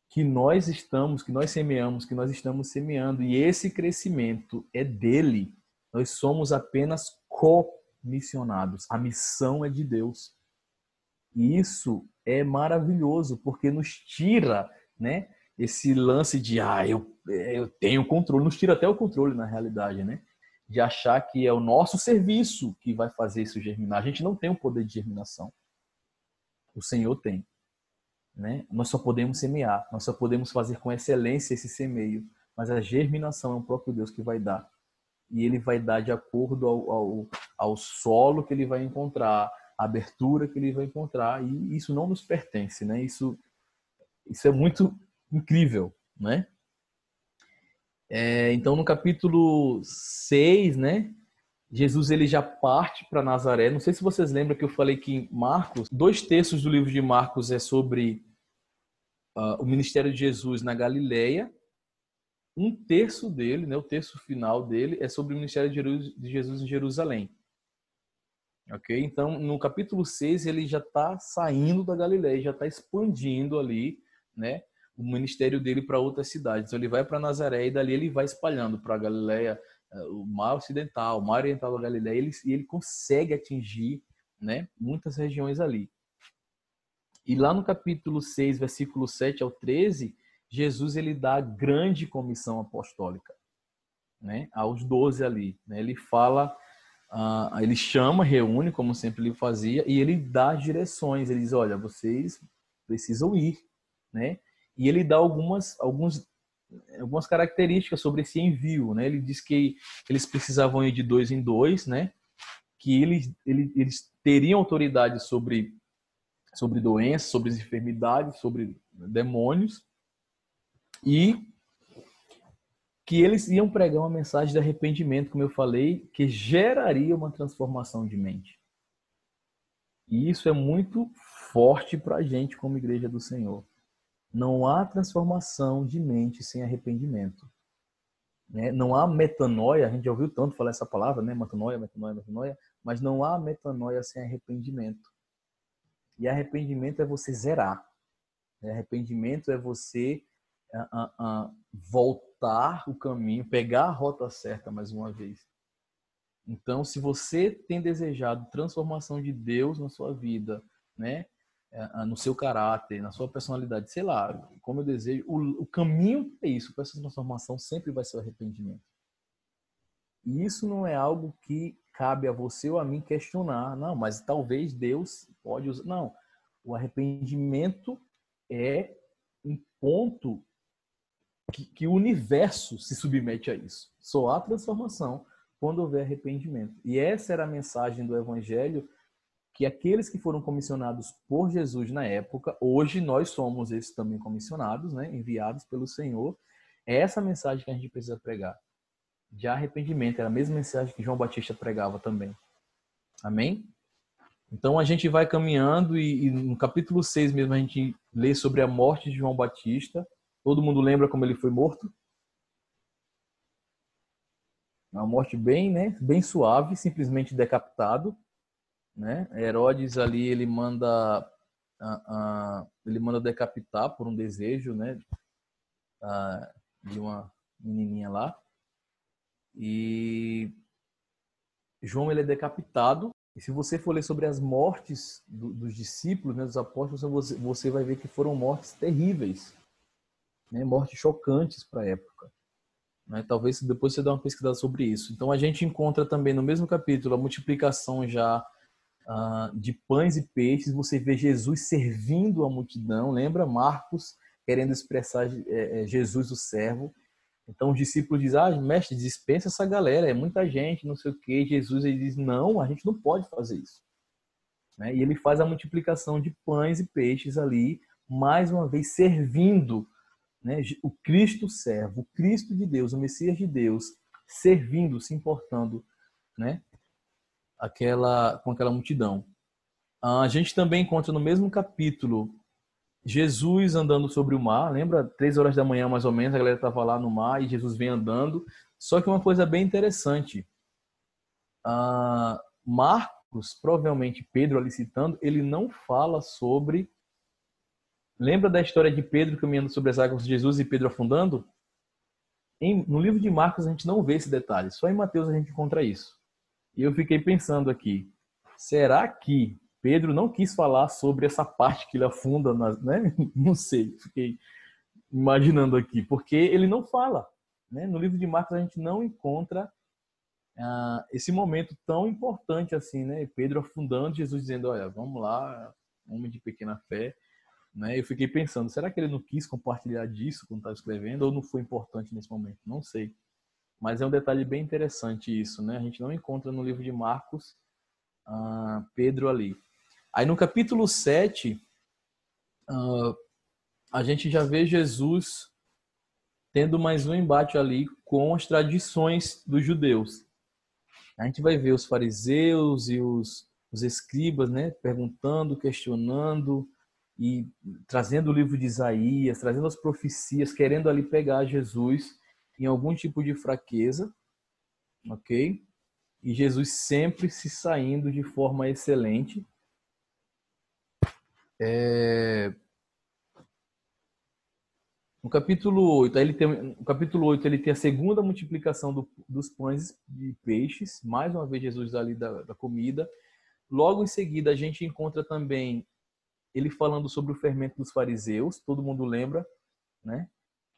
Que nós estamos, que nós semeamos, que nós estamos semeando e esse crescimento é dele. Nós somos apenas comissionados. A missão é de Deus. E isso é maravilhoso, porque nos tira, né? Esse lance de, ah, eu, eu tenho controle, nos tira até o controle na realidade, né? De achar que é o nosso serviço que vai fazer isso germinar. A gente não tem o poder de germinação. O Senhor tem. Né? Nós só podemos semear, nós só podemos fazer com excelência esse semeio, mas a germinação é o próprio Deus que vai dar. E ele vai dar de acordo ao, ao, ao solo que ele vai encontrar, abertura que ele vai encontrar e isso não nos pertence, né? Isso isso é muito incrível, né? É, então no capítulo 6, né? Jesus ele já parte para Nazaré. Não sei se vocês lembram que eu falei que Marcos, dois terços do livro de Marcos é sobre uh, o ministério de Jesus na Galileia. Um terço dele, né, o terço final dele, é sobre o ministério de Jesus em Jerusalém. Ok? Então, no capítulo 6, ele já está saindo da Galileia, já está expandindo ali, né? O ministério dele para outras cidades. Então, ele vai para Nazaré e dali ele vai espalhando para a Galileia, o mar ocidental, o mar oriental da Galileia, ele, ele consegue atingir, né? Muitas regiões ali. E lá no capítulo 6, versículo 7 ao 13, Jesus ele dá a grande comissão apostólica, né? Aos 12 ali, né? Ele fala Uh, ele chama, reúne, como sempre ele fazia, e ele dá direções. Ele diz: olha, vocês precisam ir, né? E ele dá algumas, alguns, algumas características sobre esse envio, né? Ele diz que eles precisavam ir de dois em dois, né? Que eles, eles, eles teriam autoridade sobre, sobre doenças, sobre enfermidades, sobre demônios, e que eles iam pregar uma mensagem de arrependimento, como eu falei, que geraria uma transformação de mente. E isso é muito forte para a gente como igreja do Senhor. Não há transformação de mente sem arrependimento. Né? Não há metanoia, a gente já ouviu tanto falar essa palavra, né? Metanoia, metanoia, metanoia, mas não há metanoia sem arrependimento. E arrependimento é você zerar. Arrependimento é você uh, uh, uh, voltar o caminho, pegar a rota certa mais uma vez. Então, se você tem desejado transformação de Deus na sua vida, né, no seu caráter, na sua personalidade, sei lá, como eu desejo, o, o caminho é isso, para essa transformação sempre vai ser o arrependimento. E isso não é algo que cabe a você ou a mim questionar, não, mas talvez Deus pode usar. Não, o arrependimento é um ponto que, que, o universo se submete a isso. Só há transformação quando houver arrependimento. E essa era a mensagem do Evangelho que aqueles que foram comissionados por Jesus na época, hoje nós somos esses também comissionados, né, enviados pelo Senhor. É essa mensagem que a gente precisa pregar. De arrependimento, era a mesma mensagem que João Batista pregava também. Amém? Então a gente vai caminhando e, e no capítulo 6 mesmo a gente lê sobre a morte de João Batista Todo mundo lembra como ele foi morto? Uma morte bem, né, bem suave, simplesmente decapitado, né? Herodes ali ele manda uh, uh, ele manda decapitar por um desejo, né? Uh, de uma menininha lá. E João ele é decapitado. E se você for ler sobre as mortes do, dos discípulos, né, dos apóstolos, você, você vai ver que foram mortes terríveis, né, mortes chocantes para a época. Né? Talvez depois você dê uma pesquisada sobre isso. Então a gente encontra também no mesmo capítulo a multiplicação já uh, de pães e peixes. Você vê Jesus servindo a multidão. Lembra Marcos querendo expressar é, Jesus o servo. Então os discípulos dizem, ah, mestre, dispensa essa galera, é muita gente, não sei o quê. Jesus ele diz, não, a gente não pode fazer isso. Né? E ele faz a multiplicação de pães e peixes ali, mais uma vez servindo né? o Cristo servo, o Cristo de Deus, o Messias de Deus, servindo, se importando né? Aquela, com aquela multidão. A gente também encontra no mesmo capítulo Jesus andando sobre o mar, lembra? Três horas da manhã, mais ou menos, a galera estava lá no mar e Jesus vem andando. Só que uma coisa bem interessante, uh, Marcos, provavelmente Pedro ali citando, ele não fala sobre. Lembra da história de Pedro caminhando sobre as águas de Jesus e Pedro afundando? Em, no livro de Marcos a gente não vê esse detalhe, só em Mateus a gente encontra isso. E eu fiquei pensando aqui, será que Pedro não quis falar sobre essa parte que ele afunda, né? Não sei, fiquei imaginando aqui, porque ele não fala. Né? No livro de Marcos a gente não encontra ah, esse momento tão importante assim, né? Pedro afundando, Jesus dizendo, olha, vamos lá, homem de pequena fé. Né? Eu fiquei pensando, será que ele não quis compartilhar disso quando estava escrevendo ou não foi importante nesse momento? Não sei. Mas é um detalhe bem interessante isso, né? A gente não encontra no livro de Marcos ah, Pedro ali. Aí no capítulo 7, uh, a gente já vê Jesus tendo mais um embate ali com as tradições dos judeus. A gente vai ver os fariseus e os, os escribas, né, perguntando, questionando e trazendo o livro de Isaías, trazendo as profecias, querendo ali pegar Jesus em algum tipo de fraqueza, ok? E Jesus sempre se saindo de forma excelente é... No capítulo 8, ele tem, no capítulo 8, ele tem a segunda multiplicação do, dos pães e peixes, mais uma vez Jesus ali da, da comida. Logo em seguida, a gente encontra também ele falando sobre o fermento dos fariseus, todo mundo lembra, né?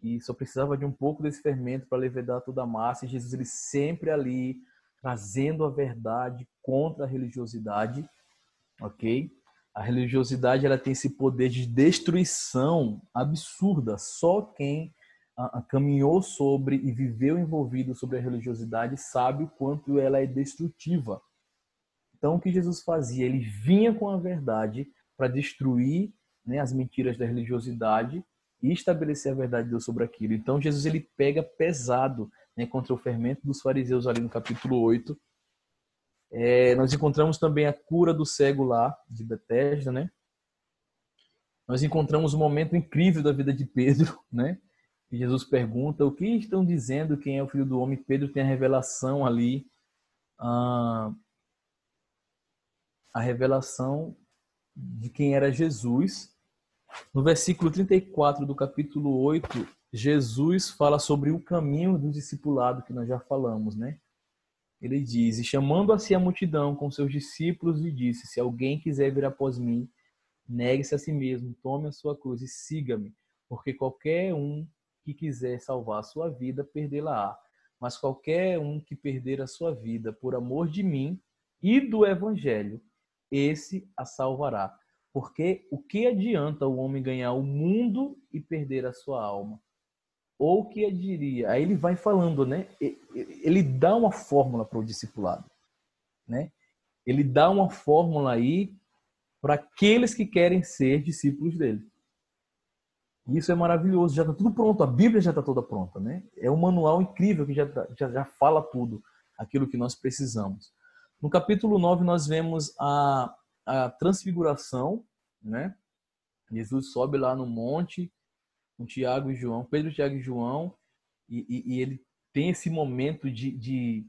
Que só precisava de um pouco desse fermento para levedar toda a massa, e Jesus ele sempre ali trazendo a verdade contra a religiosidade, ok? A religiosidade ela tem esse poder de destruição absurda. Só quem a, a, caminhou sobre e viveu envolvido sobre a religiosidade sabe o quanto ela é destrutiva. Então, o que Jesus fazia? Ele vinha com a verdade para destruir né, as mentiras da religiosidade e estabelecer a verdade de Deus sobre aquilo. Então, Jesus ele pega pesado né, contra o fermento dos fariseus ali no capítulo 8 é, nós encontramos também a cura do cego lá, de Betesda, né? Nós encontramos um momento incrível da vida de Pedro, né? E Jesus pergunta: o que estão dizendo quem é o filho do homem? Pedro tem a revelação ali, a, a revelação de quem era Jesus. No versículo 34 do capítulo 8, Jesus fala sobre o caminho do discipulado que nós já falamos, né? ele diz: E chamando a si a multidão com seus discípulos, lhe disse: Se alguém quiser vir após mim, negue-se a si mesmo, tome a sua cruz e siga-me, porque qualquer um que quiser salvar a sua vida, perdê-la-á. Mas qualquer um que perder a sua vida por amor de mim e do evangelho, esse a salvará. Porque o que adianta o homem ganhar o mundo e perder a sua alma? ou que diria. Aí ele vai falando, né? Ele dá uma fórmula para o discipulado, né? Ele dá uma fórmula aí para aqueles que querem ser discípulos dele. Isso é maravilhoso, já está tudo pronto, a Bíblia já está toda pronta, né? É um manual incrível que já, tá, já, já fala tudo, aquilo que nós precisamos. No capítulo 9 nós vemos a, a transfiguração, né? Jesus sobe lá no monte, com Tiago e João, Pedro, Tiago e João, e, e, e ele tem esse momento de, de,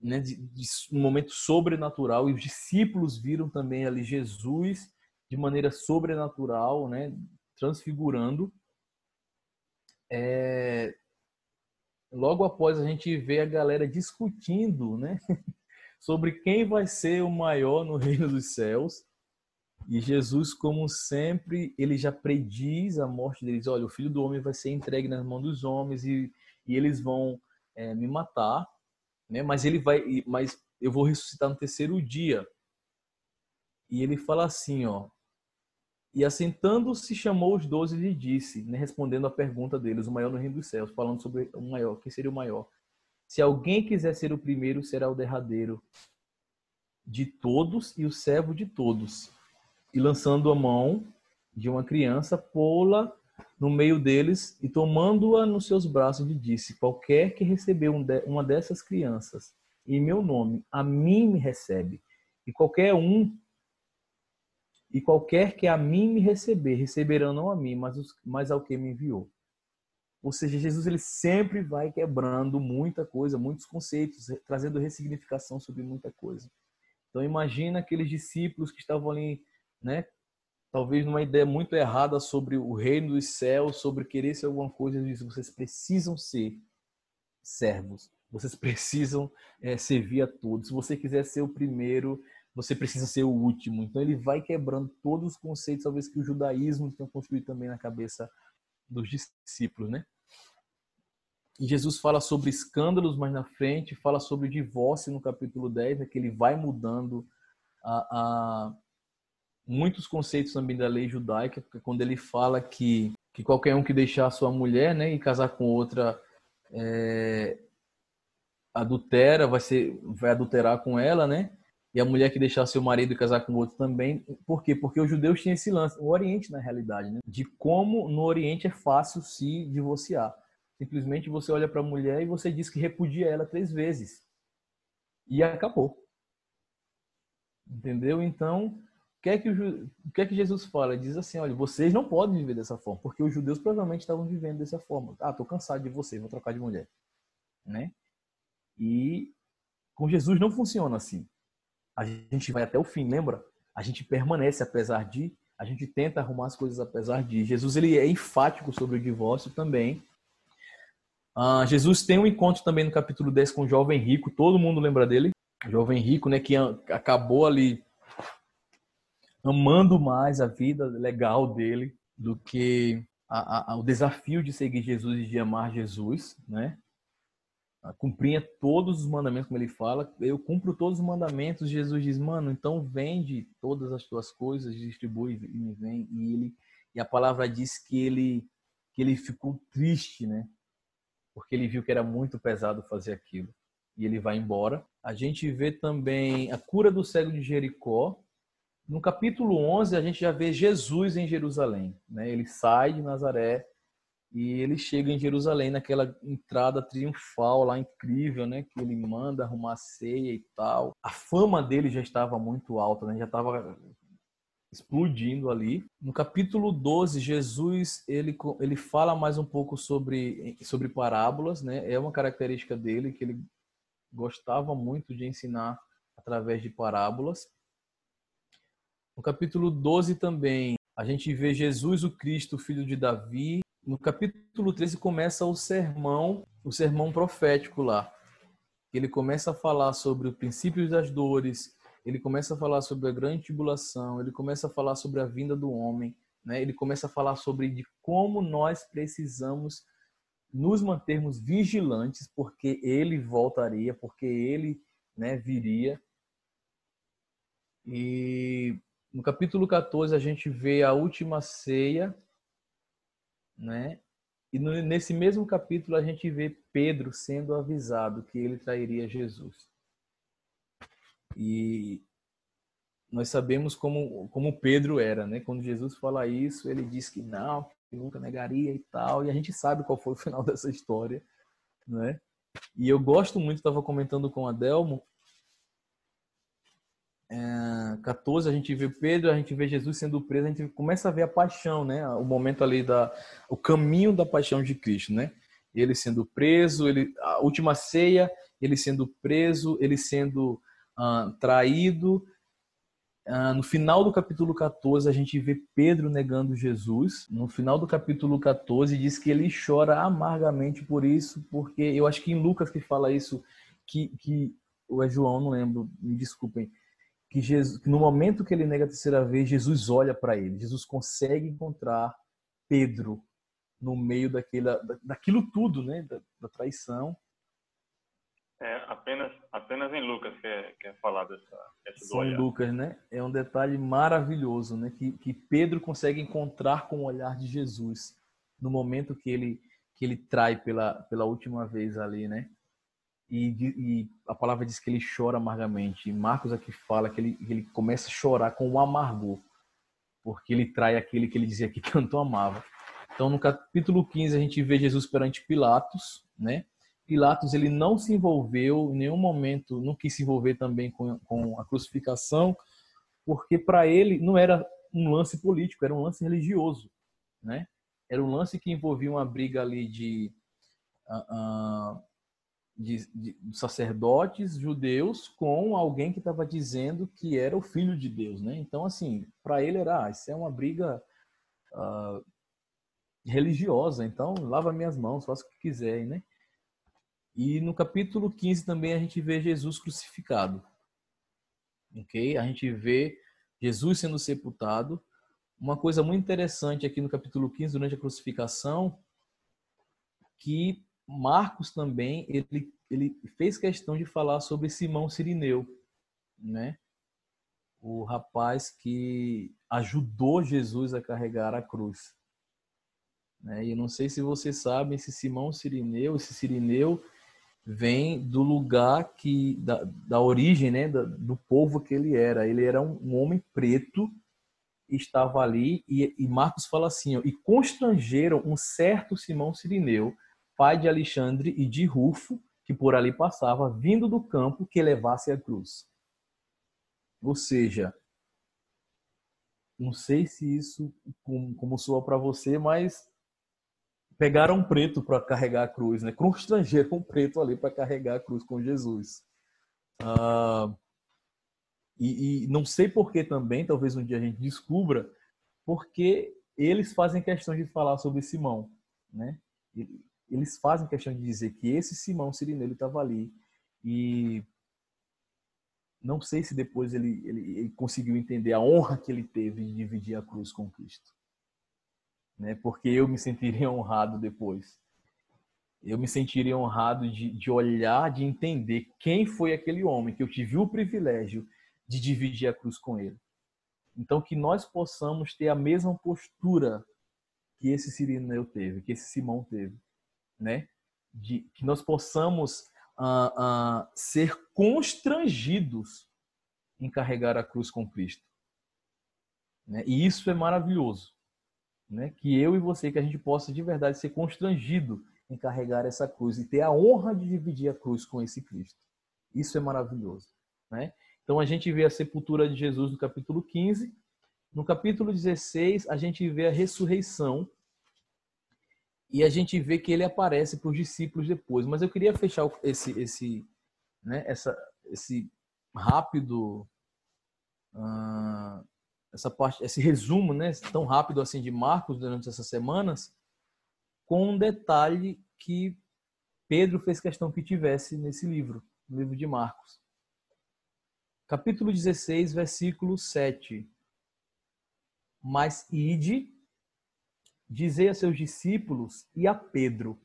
né, de, de, um momento sobrenatural e os discípulos viram também ali Jesus de maneira sobrenatural, né, transfigurando. é, logo após a gente vê a galera discutindo, né, sobre quem vai ser o maior no reino dos céus. E Jesus, como sempre, ele já prediz a morte deles. Olha, o filho do homem vai ser entregue nas mãos dos homens e, e eles vão é, me matar, né? Mas ele vai, mas eu vou ressuscitar no terceiro dia. E ele fala assim, ó. E assentando-se chamou os doze e disse, né, respondendo à pergunta deles, o maior no reino dos céus, falando sobre o maior, quem seria o maior? Se alguém quiser ser o primeiro, será o derradeiro de todos e o servo de todos. E lançando a mão de uma criança, pô-la no meio deles e tomando-a nos seus braços lhe disse: Qualquer que receber uma dessas crianças em meu nome, a mim me recebe. E qualquer um e qualquer que a mim me receber, receberão não a mim, mas, os, mas ao que me enviou. Ou seja, Jesus ele sempre vai quebrando muita coisa, muitos conceitos, trazendo ressignificação sobre muita coisa. Então imagina aqueles discípulos que estavam ali, né, talvez numa ideia muito errada sobre o reino dos céus, sobre querer ser alguma coisa, ele diz, vocês precisam ser servos, vocês precisam é, servir a todos. Se você quiser ser o primeiro, você precisa ser o último. Então ele vai quebrando todos os conceitos, talvez que o judaísmo tenha construído também na cabeça dos discípulos, né? E Jesus fala sobre escândalos mais na frente, fala sobre divórcio no capítulo 10, né, que ele vai mudando a, a, muitos conceitos também da lei judaica, quando ele fala que, que qualquer um que deixar sua mulher né, e casar com outra é, adultera, vai, ser, vai adulterar com ela, né? E a mulher que deixar seu marido casar com outro também. Por quê? Porque os judeus tinham esse lance, o Oriente na realidade, né? de como no Oriente é fácil se divorciar. Simplesmente você olha para a mulher e você diz que repudia ela três vezes. E acabou. Entendeu? Então, o que, é que o, o que é que Jesus fala? Diz assim: olha, vocês não podem viver dessa forma, porque os judeus provavelmente estavam vivendo dessa forma. Ah, tô cansado de vocês, vou trocar de mulher. Né? E com Jesus não funciona assim a gente vai até o fim, lembra? A gente permanece apesar de, a gente tenta arrumar as coisas apesar de. Jesus ele é enfático sobre o divórcio também. Ah, Jesus tem um encontro também no capítulo 10 com o jovem rico, todo mundo lembra dele? O jovem rico, né, que acabou ali amando mais a vida legal dele do que a, a, o desafio de seguir Jesus e de amar Jesus, né? Cumpria todos os mandamentos, como ele fala. Eu cumpro todos os mandamentos. Jesus diz, mano, então vende todas as tuas coisas, distribui e me vem. E ele e a palavra diz que ele que ele ficou triste, né? Porque ele viu que era muito pesado fazer aquilo. E ele vai embora. A gente vê também a cura do cego de Jericó. No capítulo 11, a gente já vê Jesus em Jerusalém, né? Ele sai de Nazaré e ele chega em Jerusalém naquela entrada triunfal lá incrível, né? Que ele manda arrumar ceia e tal. A fama dele já estava muito alta, né? Já estava explodindo ali. No capítulo 12, Jesus ele, ele fala mais um pouco sobre, sobre parábolas, né? É uma característica dele que ele gostava muito de ensinar através de parábolas. No capítulo 12 também, a gente vê Jesus, o Cristo, filho de Davi, no capítulo 13 começa o sermão, o sermão profético lá. Ele começa a falar sobre o princípio das dores, ele começa a falar sobre a grande tribulação, ele começa a falar sobre a vinda do homem, né? Ele começa a falar sobre de como nós precisamos nos mantermos vigilantes, porque ele voltaria, porque ele, né, viria. E no capítulo 14 a gente vê a última ceia né? E no, nesse mesmo capítulo a gente vê Pedro sendo avisado que ele trairia Jesus. E nós sabemos como, como Pedro era, né? Quando Jesus fala isso, ele diz que não, que nunca negaria e tal. E a gente sabe qual foi o final dessa história, né? E eu gosto muito, estava comentando com a Delmo, é, 14 a gente vê Pedro, a gente vê Jesus sendo preso, a gente começa a ver a paixão, né? O momento ali da o caminho da paixão de Cristo, né? Ele sendo preso, ele a última ceia, ele sendo preso, ele sendo uh, traído Uh, no final do capítulo 14, a gente vê Pedro negando Jesus. No final do capítulo 14, diz que ele chora amargamente por isso, porque eu acho que em Lucas que fala isso, que, que ou é João, não lembro, me desculpem, que, Jesus, que no momento que ele nega a terceira vez, Jesus olha para ele. Jesus consegue encontrar Pedro no meio daquela, daquilo tudo, né? Da, da traição. É apenas, apenas em Lucas que é, que é falado essa, essa Só em Lucas, né? É um detalhe maravilhoso, né? Que, que Pedro consegue encontrar com o olhar de Jesus no momento que ele que ele trai pela, pela última vez ali, né? E, e, a palavra diz que ele chora amargamente. E Marcos aqui fala que ele, ele começa a chorar com o amargor, porque ele trai aquele que ele dizia que tanto amava. Então, no capítulo 15, a gente vê Jesus perante Pilatos, né? Pilatos ele não se envolveu em nenhum momento, não quis se envolver também com, com a crucificação, porque para ele não era um lance político, era um lance religioso, né? Era um lance que envolvia uma briga ali de uh, uh, de, de, sacerdotes judeus com alguém que estava dizendo que era o filho de Deus, né? Então, assim, para ele era, ah, isso é uma briga uh, religiosa, então lava minhas mãos, faça o que quiser, né? E no capítulo 15 também a gente vê Jesus crucificado, ok? A gente vê Jesus sendo sepultado. Uma coisa muito interessante aqui no capítulo 15, durante a crucificação, que Marcos também ele, ele fez questão de falar sobre Simão Sirineu, né? O rapaz que ajudou Jesus a carregar a cruz. Né? E não sei se vocês sabem, esse Simão Sirineu, esse Sirineu vem do lugar que da, da origem, né, da, do povo que ele era. Ele era um, um homem preto estava ali e, e Marcos fala assim, ó, e constrangeram um certo Simão Sirineu pai de Alexandre e de Rufo, que por ali passava, vindo do campo que levasse a cruz. Ou seja, não sei se isso como, como soa para você, mas pegaram um preto para carregar a cruz, né? Constrangeram um preto ali para carregar a cruz com Jesus. Ah, e, e, não sei por que também, talvez um dia a gente descubra, porque eles fazem questão de falar sobre Simão, né? Eles fazem questão de dizer que esse Simão Sirineu estava ali e não sei se depois ele, ele, ele, conseguiu entender a honra que ele teve de dividir a cruz com Cristo. Né? Porque eu me sentiria honrado depois. Eu me sentiria honrado de, de olhar, de entender quem foi aquele homem que eu tive o privilégio de dividir a cruz com ele. Então, que nós possamos ter a mesma postura que esse Sirineu teve, que esse Simão teve né? De que nós possamos uh, uh, ser constrangidos em carregar a cruz com Cristo. Né? E isso é maravilhoso. Né? Que eu e você, que a gente possa de verdade ser constrangido em carregar essa cruz e ter a honra de dividir a cruz com esse Cristo. Isso é maravilhoso. Né? Então a gente vê a sepultura de Jesus no capítulo 15. No capítulo 16, a gente vê a ressurreição e a gente vê que ele aparece para os discípulos depois. Mas eu queria fechar esse, esse, né, essa, esse rápido, uh, essa parte, esse resumo, né, tão rápido assim de Marcos durante essas semanas, com um detalhe que Pedro fez questão que tivesse nesse livro, no livro de Marcos. Capítulo 16, versículo 7. Mas ide Dizei a seus discípulos e a Pedro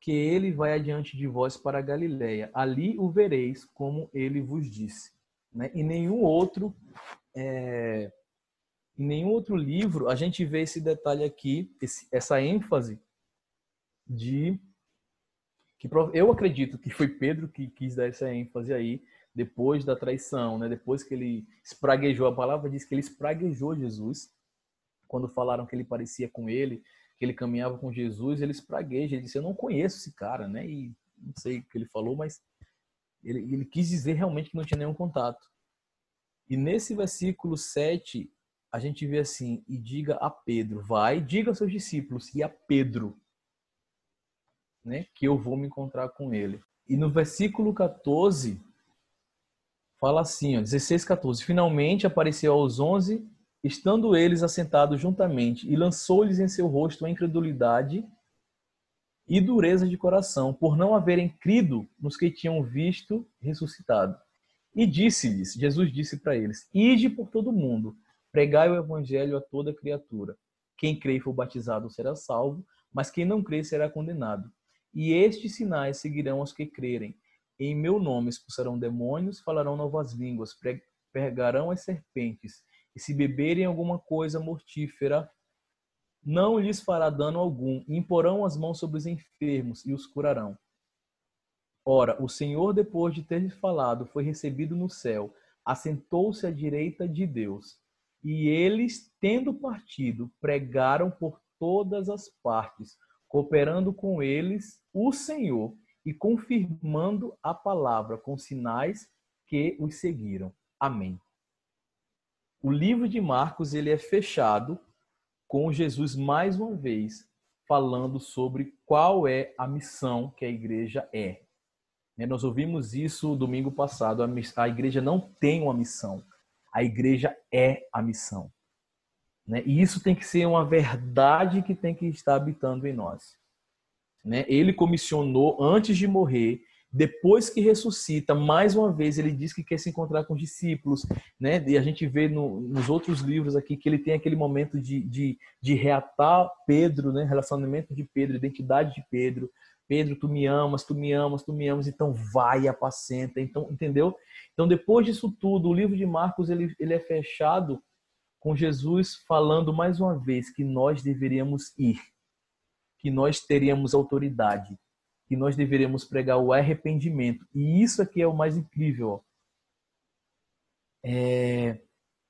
que ele vai adiante de vós para Galiléia. Ali o vereis, como ele vos disse. Né? E nenhum outro, é... em nenhum outro livro a gente vê esse detalhe aqui, esse, essa ênfase de que eu acredito que foi Pedro que quis dar essa ênfase aí depois da traição, né? Depois que ele espraguejou a palavra diz que ele espraguejou Jesus quando falaram que ele parecia com ele, que ele caminhava com Jesus, ele espragueja, ele disse, eu não conheço esse cara, né? E não sei o que ele falou, mas ele, ele quis dizer realmente que não tinha nenhum contato. E nesse versículo 7, a gente vê assim, e diga a Pedro, vai, diga aos seus discípulos, e a Pedro, né, que eu vou me encontrar com ele. E no versículo 14, fala assim, ó, 16, 14. Finalmente apareceu aos onze, estando eles assentados juntamente, e lançou-lhes em seu rosto a incredulidade e dureza de coração, por não haverem crido nos que tinham visto ressuscitado. E disse-lhes, Jesus disse para eles: Ide por todo o mundo, pregai o evangelho a toda criatura. Quem crê e for batizado será salvo, mas quem não crê será condenado. E estes sinais seguirão os que crerem. Em meu nome expulsarão demônios, falarão novas línguas, pregarão as serpentes, e se beberem alguma coisa mortífera, não lhes fará dano algum, imporão as mãos sobre os enfermos e os curarão. Ora, o Senhor, depois de ter falado, foi recebido no céu, assentou-se à direita de Deus. E eles, tendo partido, pregaram por todas as partes, cooperando com eles o Senhor e confirmando a palavra com sinais que os seguiram. Amém. O livro de Marcos ele é fechado com Jesus mais uma vez falando sobre qual é a missão que a igreja é. Né, nós ouvimos isso domingo passado. A igreja não tem uma missão, a igreja é a missão. Né? E isso tem que ser uma verdade que tem que estar habitando em nós. Né? Ele comissionou antes de morrer depois que ressuscita, mais uma vez, ele diz que quer se encontrar com os discípulos, né? E a gente vê no, nos outros livros aqui que ele tem aquele momento de, de, de reatar Pedro, né? Relacionamento de Pedro, identidade de Pedro. Pedro, tu me amas, tu me amas, tu me amas, então vai, apacenta. Então, entendeu? Então, depois disso tudo, o livro de Marcos ele, ele é fechado com Jesus falando mais uma vez que nós deveríamos ir, que nós teríamos autoridade, que nós deveríamos pregar o arrependimento. E isso aqui é o mais incrível. É,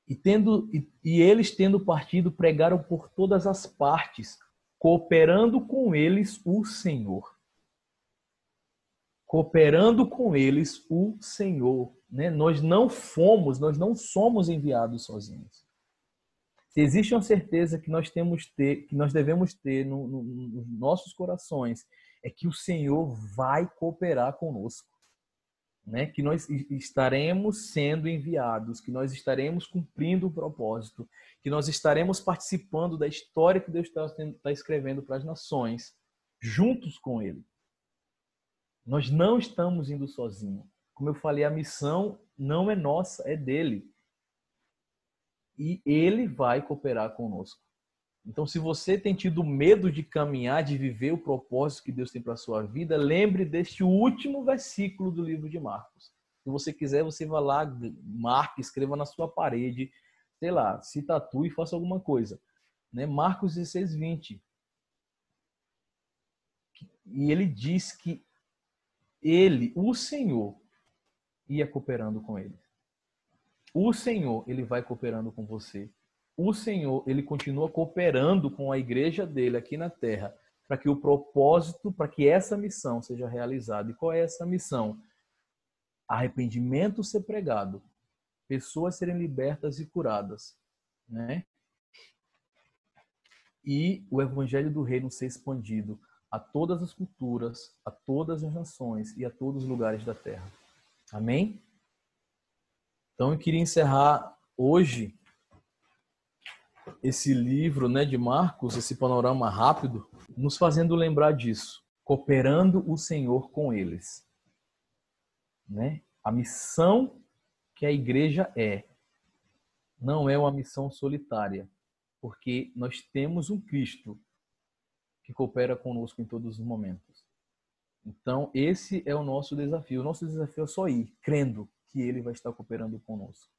e, tendo, e, e eles, tendo partido, pregaram por todas as partes, cooperando com eles o Senhor. Cooperando com eles o Senhor. Né? Nós não fomos, nós não somos enviados sozinhos. Se existe uma certeza que nós temos ter, que nós devemos ter no, no, nos nossos corações, é que o Senhor vai cooperar conosco. Né? Que nós estaremos sendo enviados, que nós estaremos cumprindo o propósito, que nós estaremos participando da história que Deus está, escrevendo para as nações, juntos com Ele. Nós não estamos indo sozinhos. Como eu falei, a missão não é nossa, é dele. E ele vai cooperar conosco. Então, se você tem tido medo de caminhar, de viver o propósito que Deus tem para a sua vida, lembre deste último versículo do livro de Marcos. Se você quiser, você vá lá, marque, escreva na sua parede, sei lá, se tatue e faça alguma coisa. Né? Marcos 16, 20. E ele diz que ele, o Senhor, ia cooperando com ele. O Senhor, ele vai cooperando com você o Senhor, ele continua cooperando com a igreja dele aqui na terra, para que o propósito, para que essa missão seja realizada. E qual é essa missão? Arrependimento ser pregado, pessoas serem libertas e curadas, né? E o evangelho do reino ser expandido a todas as culturas, a todas as nações e a todos os lugares da terra. Amém? Então eu queria encerrar hoje esse livro né, de Marcos, esse panorama rápido, nos fazendo lembrar disso, cooperando o Senhor com eles. Né? A missão que a igreja é, não é uma missão solitária, porque nós temos um Cristo que coopera conosco em todos os momentos. Então, esse é o nosso desafio. O nosso desafio é só ir, crendo que ele vai estar cooperando conosco.